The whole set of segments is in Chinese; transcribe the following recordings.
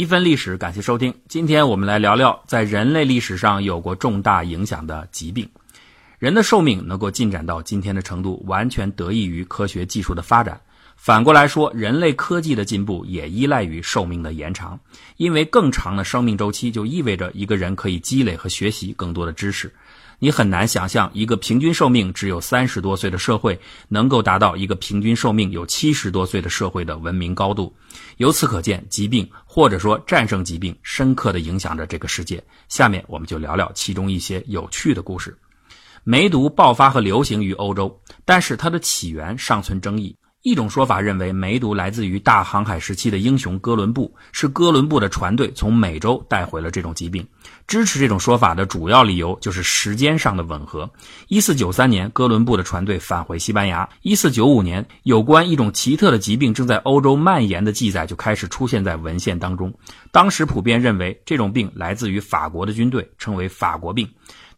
一分历史，感谢收听。今天我们来聊聊在人类历史上有过重大影响的疾病。人的寿命能够进展到今天的程度，完全得益于科学技术的发展。反过来说，人类科技的进步也依赖于寿命的延长。因为更长的生命周期，就意味着一个人可以积累和学习更多的知识。你很难想象一个平均寿命只有三十多岁的社会，能够达到一个平均寿命有七十多岁的社会的文明高度。由此可见，疾病或者说战胜疾病，深刻的影响着这个世界。下面我们就聊聊其中一些有趣的故事。梅毒爆发和流行于欧洲，但是它的起源尚存争议。一种说法认为，梅毒来自于大航海时期的英雄哥伦布，是哥伦布的船队从美洲带回了这种疾病。支持这种说法的主要理由就是时间上的吻合。一四九三年，哥伦布的船队返回西班牙；一四九五年，有关一种奇特的疾病正在欧洲蔓延的记载就开始出现在文献当中。当时普遍认为这种病来自于法国的军队，称为法国病。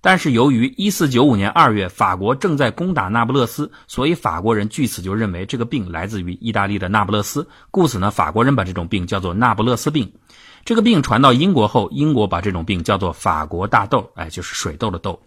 但是由于一四九五年二月法国正在攻打那不勒斯，所以法国人据此就认为这个病来自于意大利的那不勒斯，故此呢，法国人把这种病叫做那不勒斯病。这个病传到英国后，英国把这种病叫做法国大豆，哎，就是水痘的痘。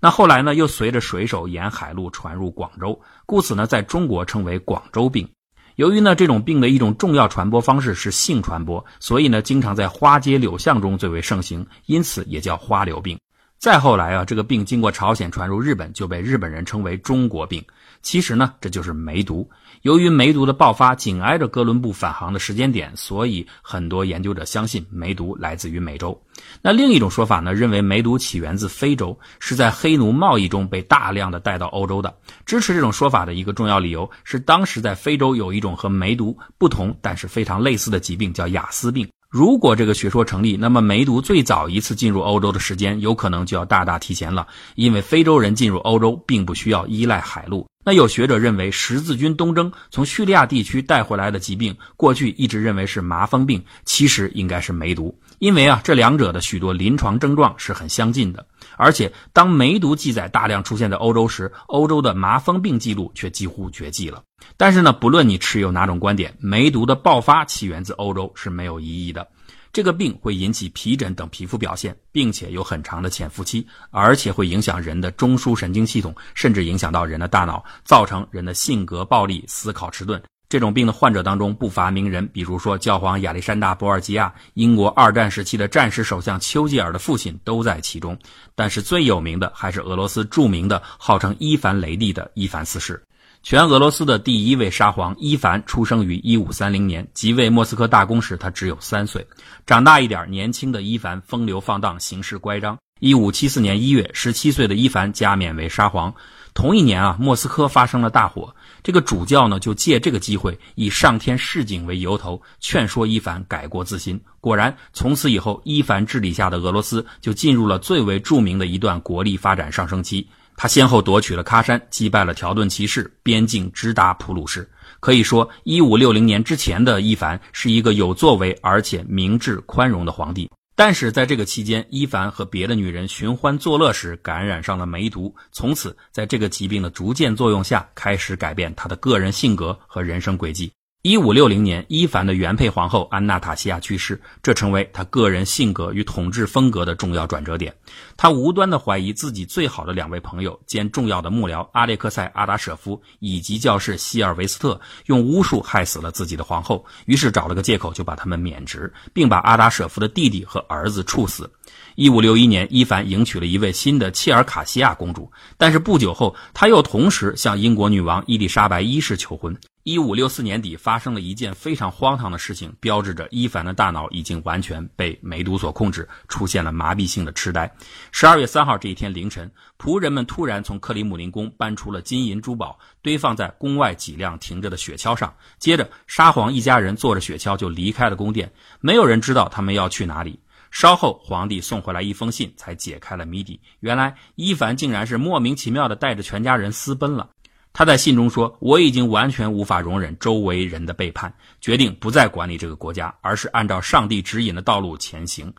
那后来呢，又随着水手沿海路传入广州，故此呢，在中国称为广州病。由于呢，这种病的一种重要传播方式是性传播，所以呢，经常在花街柳巷中最为盛行，因此也叫花柳病。再后来啊，这个病经过朝鲜传入日本，就被日本人称为中国病。其实呢，这就是梅毒。由于梅毒的爆发紧挨着哥伦布返航的时间点，所以很多研究者相信梅毒来自于美洲。那另一种说法呢，认为梅毒起源自非洲，是在黑奴贸易中被大量的带到欧洲的。支持这种说法的一个重要理由是，当时在非洲有一种和梅毒不同，但是非常类似的疾病，叫雅思病。如果这个学说成立，那么梅毒最早一次进入欧洲的时间有可能就要大大提前了，因为非洲人进入欧洲并不需要依赖海路。那有学者认为，十字军东征从叙利亚地区带回来的疾病，过去一直认为是麻风病，其实应该是梅毒，因为啊，这两者的许多临床症状是很相近的。而且，当梅毒记载大量出现在欧洲时，欧洲的麻风病记录却几乎绝迹了。但是呢，不论你持有哪种观点，梅毒的爆发起源自欧洲是没有疑义的。这个病会引起皮疹等皮肤表现，并且有很长的潜伏期，而且会影响人的中枢神经系统，甚至影响到人的大脑，造成人的性格暴力、思考迟钝。这种病的患者当中不乏名人，比如说教皇亚历山大·博尔基亚、英国二战时期的战时首相丘吉尔的父亲都在其中。但是最有名的还是俄罗斯著名的、号称伊凡雷帝的伊凡四世。全俄罗斯的第一位沙皇伊凡出生于一五三零年，即位莫斯科大公时，他只有三岁。长大一点，年轻的伊凡风流放荡，行事乖张。一五七四年一月，十七岁的伊凡加冕为沙皇。同一年啊，莫斯科发生了大火，这个主教呢就借这个机会，以上天示警为由头，劝说伊凡改过自新。果然，从此以后，伊凡治理下的俄罗斯就进入了最为著名的一段国力发展上升期。他先后夺取了喀山，击败了条顿骑士，边境直达普鲁士。可以说，一五六零年之前的伊凡是一个有作为而且明智宽容的皇帝。但是在这个期间，伊凡和别的女人寻欢作乐时，感染上了梅毒，从此在这个疾病的逐渐作用下，开始改变他的个人性格和人生轨迹。一五六零年，伊凡的原配皇后安娜塔西亚去世，这成为他个人性格与统治风格的重要转折点。他无端的怀疑自己最好的两位朋友兼重要的幕僚阿列克塞·阿达舍夫以及教士希尔维斯特用巫术害死了自己的皇后，于是找了个借口就把他们免职，并把阿达舍夫的弟弟和儿子处死。一五六一年，伊凡迎娶了一位新的切尔卡西亚公主，但是不久后，他又同时向英国女王伊丽莎白一世求婚。一五六四年底，发生了一件非常荒唐的事情，标志着伊凡的大脑已经完全被梅毒所控制，出现了麻痹性的痴呆。十二月三号这一天凌晨，仆人们突然从克里姆林宫搬出了金银珠宝，堆放在宫外几辆停着的雪橇上。接着，沙皇一家人坐着雪橇就离开了宫殿，没有人知道他们要去哪里。稍后，皇帝送回来一封信，才解开了谜底。原来，伊凡竟然是莫名其妙的带着全家人私奔了。他在信中说：“我已经完全无法容忍周围人的背叛，决定不再管理这个国家，而是按照上帝指引的道路前行。”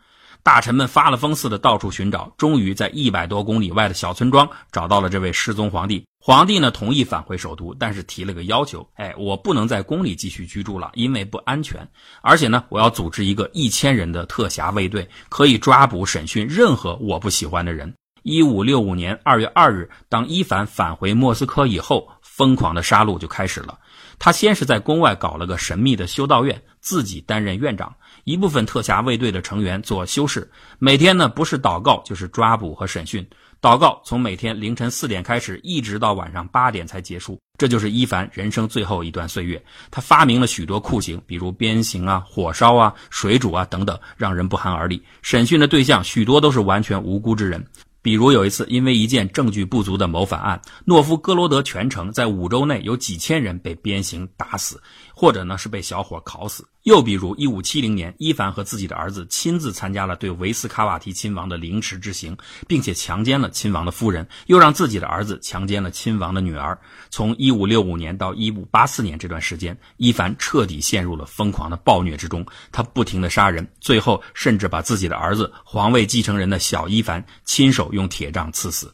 大臣们发了疯似的到处寻找，终于在一百多公里外的小村庄找到了这位失踪皇帝。皇帝呢同意返回首都，但是提了个要求：哎，我不能在宫里继续居住了，因为不安全。而且呢，我要组织一个一千人的特辖卫队，可以抓捕审讯任何我不喜欢的人。一五六五年二月二日，当伊凡返回莫斯科以后，疯狂的杀戮就开始了。他先是在宫外搞了个神秘的修道院，自己担任院长，一部分特辖卫队的成员做修士，每天呢不是祷告就是抓捕和审讯。祷告从每天凌晨四点开始，一直到晚上八点才结束。这就是伊凡人生最后一段岁月。他发明了许多酷刑，比如鞭刑啊、火烧啊、水煮啊等等，让人不寒而栗。审讯的对象许多都是完全无辜之人。比如有一次，因为一件证据不足的谋反案，诺夫哥罗德全城在五周内有几千人被鞭刑打死，或者呢是被小火烤死。又比如，一五七零年，伊凡和自己的儿子亲自参加了对维斯卡瓦提亲王的凌迟之刑，并且强奸了亲王的夫人，又让自己的儿子强奸了亲王的女儿。从一五六五年到一五八四年这段时间，伊凡彻底陷入了疯狂的暴虐之中，他不停的杀人，最后甚至把自己的儿子皇位继承人的小伊凡亲手用铁杖刺死。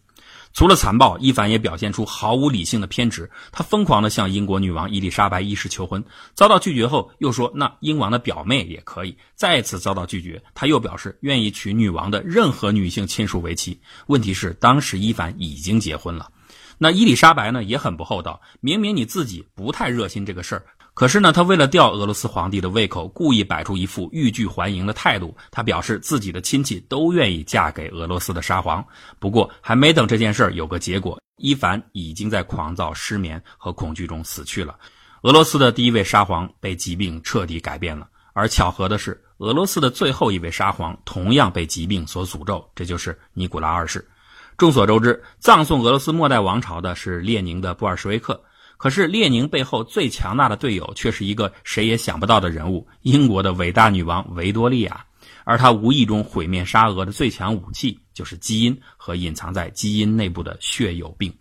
除了残暴，伊凡也表现出毫无理性的偏执。他疯狂地向英国女王伊丽莎白一世求婚，遭到拒绝后，又说那英王的表妹也可以。再次遭到拒绝，他又表示愿意娶女王的任何女性亲属为妻。问题是，当时伊凡已经结婚了。那伊丽莎白呢，也很不厚道。明明你自己不太热心这个事儿。可是呢，他为了吊俄罗斯皇帝的胃口，故意摆出一副欲拒还迎的态度。他表示自己的亲戚都愿意嫁给俄罗斯的沙皇。不过，还没等这件事有个结果，伊凡已经在狂躁、失眠和恐惧中死去了。俄罗斯的第一位沙皇被疾病彻底改变了。而巧合的是，俄罗斯的最后一位沙皇同样被疾病所诅咒，这就是尼古拉二世。众所周知，葬送俄罗斯末代王朝的是列宁的布尔什维克。可是列宁背后最强大的队友却是一个谁也想不到的人物——英国的伟大女王维多利亚，而她无意中毁灭沙俄的最强武器就是基因和隐藏在基因内部的血友病。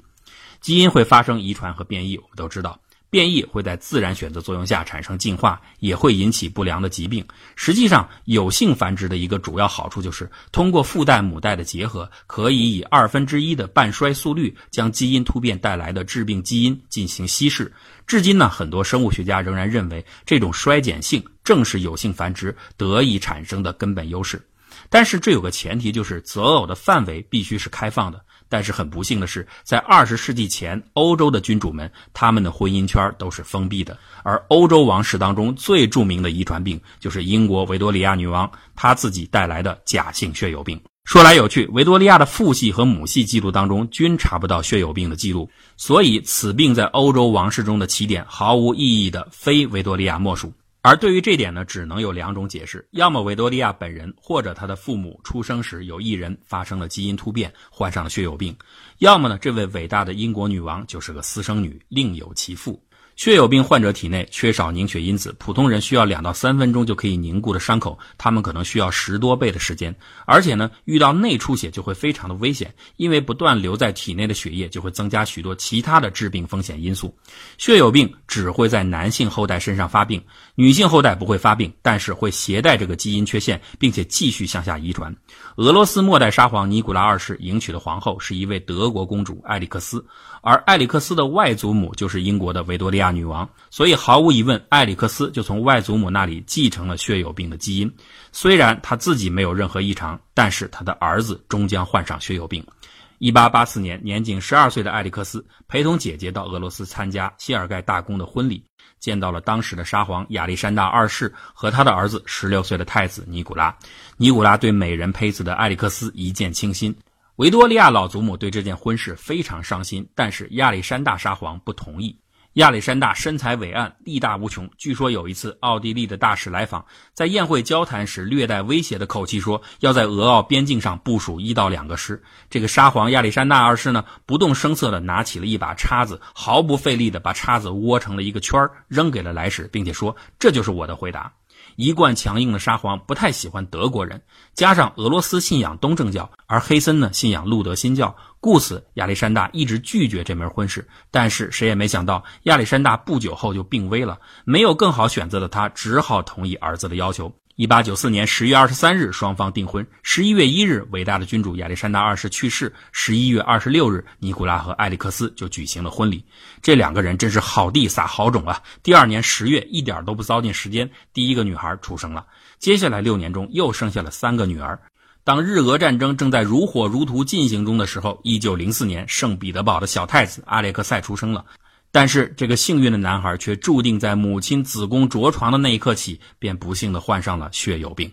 基因会发生遗传和变异，我们都知道。变异会在自然选择作用下产生进化，也会引起不良的疾病。实际上，有性繁殖的一个主要好处就是通过父代母代的结合，可以以二分之一的半衰速率将基因突变带来的致病基因进行稀释。至今呢，很多生物学家仍然认为这种衰减性正是有性繁殖得以产生的根本优势。但是这有个前提，就是择偶的范围必须是开放的。但是很不幸的是，在二十世纪前，欧洲的君主们他们的婚姻圈都是封闭的。而欧洲王室当中最著名的遗传病，就是英国维多利亚女王她自己带来的假性血友病。说来有趣，维多利亚的父系和母系记录当中均查不到血友病的记录，所以此病在欧洲王室中的起点毫无意义的非维多利亚莫属。而对于这点呢，只能有两种解释：要么维多利亚本人或者他的父母出生时有一人发生了基因突变，患上了血友病；要么呢，这位伟大的英国女王就是个私生女，另有其父。血友病患者体内缺少凝血因子，普通人需要两到三分钟就可以凝固的伤口，他们可能需要十多倍的时间。而且呢，遇到内出血就会非常的危险，因为不断留在体内的血液就会增加许多其他的致病风险因素。血友病只会在男性后代身上发病，女性后代不会发病，但是会携带这个基因缺陷，并且继续向下遗传。俄罗斯末代沙皇尼古拉二世迎娶的皇后是一位德国公主艾里克斯，而艾里克斯的外祖母就是英国的维多利亚。女王，所以毫无疑问，艾里克斯就从外祖母那里继承了血友病的基因。虽然他自己没有任何异常，但是他的儿子终将患上血友病。一八八四年，年仅十二岁的艾里克斯陪同姐姐到俄罗斯参加谢尔盖大公的婚礼，见到了当时的沙皇亚历山大二世和他的儿子十六岁的太子尼古拉。尼古拉对美人胚子的艾里克斯一见倾心。维多利亚老祖母对这件婚事非常伤心，但是亚历山大沙皇不同意。亚历山大身材伟岸，力大无穷。据说有一次，奥地利的大使来访，在宴会交谈时，略带威胁的口气说，要在俄奥边境上部署一到两个师。这个沙皇亚历山大二世呢，不动声色的拿起了一把叉子，毫不费力的把叉子窝成了一个圈扔给了来使，并且说：“这就是我的回答。”一贯强硬的沙皇不太喜欢德国人，加上俄罗斯信仰东正教，而黑森呢信仰路德新教，故此亚历山大一直拒绝这门婚事。但是谁也没想到，亚历山大不久后就病危了，没有更好选择的他，只好同意儿子的要求。一八九四年十月二十三日，双方订婚。十一月一日，伟大的君主亚历山大二世去世。十一月二十六日，尼古拉和艾利克斯就举行了婚礼。这两个人真是好地撒好种啊！第二年十月，一点都不糟践时间，第一个女孩出生了。接下来六年中，又生下了三个女儿。当日俄战争正在如火如荼进行中的时候，一九零四年，圣彼得堡的小太子阿列克塞出生了。但是这个幸运的男孩却注定在母亲子宫着床的那一刻起，便不幸的患上了血友病。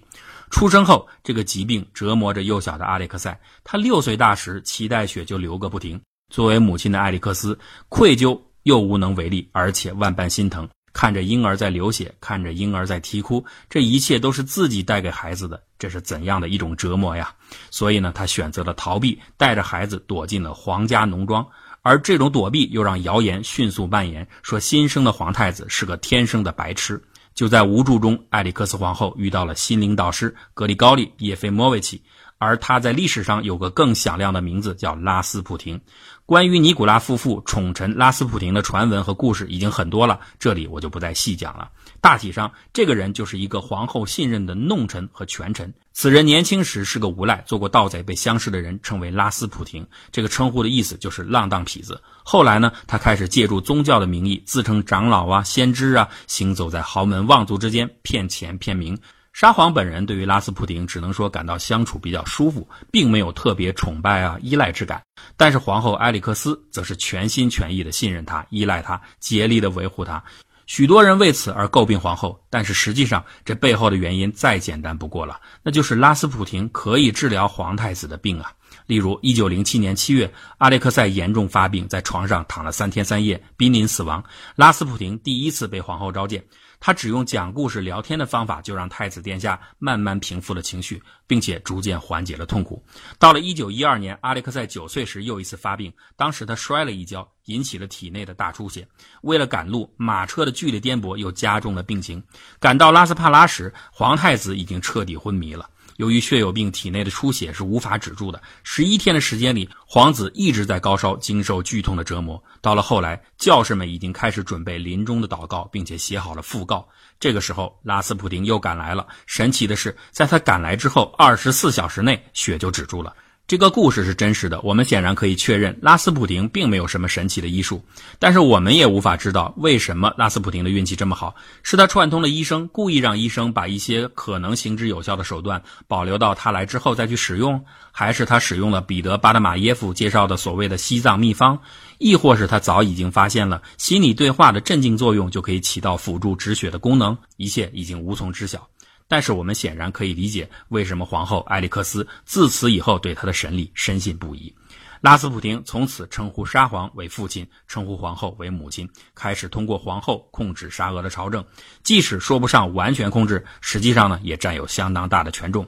出生后，这个疾病折磨着幼小的阿列克塞。他六岁大时，脐带血就流个不停。作为母亲的艾利克斯，愧疚又无能为力，而且万般心疼。看着婴儿在流血，看着婴儿在啼哭，这一切都是自己带给孩子的，这是怎样的一种折磨呀！所以呢，他选择了逃避，带着孩子躲进了皇家农庄。而这种躲避又让谣言迅速蔓延，说新生的皇太子是个天生的白痴。就在无助中，艾里克斯皇后遇到了心灵导师格里高利·叶菲莫维奇，而他在历史上有个更响亮的名字，叫拉斯普廷。关于尼古拉夫妇宠臣拉斯普廷的传闻和故事已经很多了，这里我就不再细讲了。大体上，这个人就是一个皇后信任的弄臣和权臣。此人年轻时是个无赖，做过盗贼，被相识的人称为拉斯普廷。这个称呼的意思就是浪荡痞子。后来呢，他开始借助宗教的名义，自称长老啊、先知啊，行走在豪门望族之间，骗钱骗名。沙皇本人对于拉斯普廷只能说感到相处比较舒服，并没有特别崇拜啊依赖之感。但是皇后埃里克斯则是全心全意的信任他、依赖他、竭力的维护他。许多人为此而诟病皇后，但是实际上这背后的原因再简单不过了，那就是拉斯普廷可以治疗皇太子的病啊。例如，一九零七年七月，阿列克塞严重发病，在床上躺了三天三夜，濒临死亡。拉斯普廷第一次被皇后召见。他只用讲故事、聊天的方法，就让太子殿下慢慢平复了情绪，并且逐渐缓解了痛苦。到了一九一二年，阿列克塞九岁时又一次发病，当时他摔了一跤，引起了体内的大出血。为了赶路，马车的剧烈颠簸又加重了病情。赶到拉斯帕拉时，皇太子已经彻底昏迷了。由于血友病，体内的出血是无法止住的。十一天的时间里，皇子一直在高烧，经受剧痛的折磨。到了后来，教士们已经开始准备临终的祷告，并且写好了讣告。这个时候，拉斯普丁又赶来了。神奇的是，在他赶来之后，二十四小时内血就止住了。这个故事是真实的，我们显然可以确认拉斯普廷并没有什么神奇的医术，但是我们也无法知道为什么拉斯普廷的运气这么好，是他串通了医生，故意让医生把一些可能行之有效的手段保留到他来之后再去使用，还是他使用了彼得巴德马耶夫介绍的所谓的西藏秘方，亦或是他早已经发现了心理对话的镇静作用就可以起到辅助止血的功能，一切已经无从知晓。但是我们显然可以理解，为什么皇后艾利克斯自此以后对他的神力深信不疑。拉斯普廷从此称呼沙皇为父亲，称呼皇后为母亲，开始通过皇后控制沙俄的朝政。即使说不上完全控制，实际上呢，也占有相当大的权重。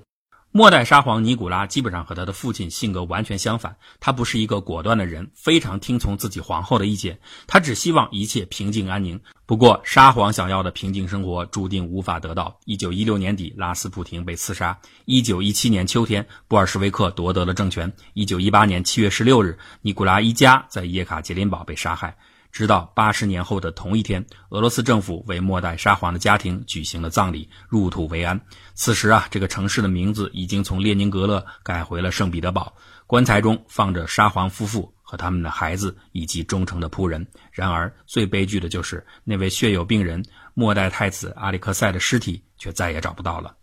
末代沙皇尼古拉基本上和他的父亲性格完全相反，他不是一个果断的人，非常听从自己皇后的意见，他只希望一切平静安宁。不过，沙皇想要的平静生活注定无法得到。一九一六年底，拉斯普廷被刺杀；一九一七年秋天，布尔什维克夺得了政权；一九一八年七月十六日，尼古拉一家在叶卡捷琳堡被杀害。直到八十年后的同一天，俄罗斯政府为末代沙皇的家庭举行了葬礼，入土为安。此时啊，这个城市的名字已经从列宁格勒改回了圣彼得堡。棺材中放着沙皇夫妇和他们的孩子以及忠诚的仆人。然而，最悲剧的就是那位血友病人末代太子阿里克塞的尸体却再也找不到了。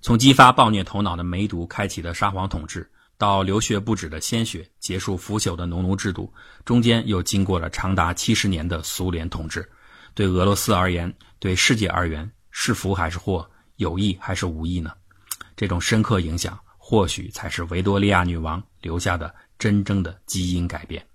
从激发暴虐头脑的梅毒开启的沙皇统治。到流血不止的鲜血，结束腐朽的农奴制度，中间又经过了长达七十年的苏联统治。对俄罗斯而言，对世界而言，是福还是祸，有益还是无益呢？这种深刻影响，或许才是维多利亚女王留下的真正的基因改变。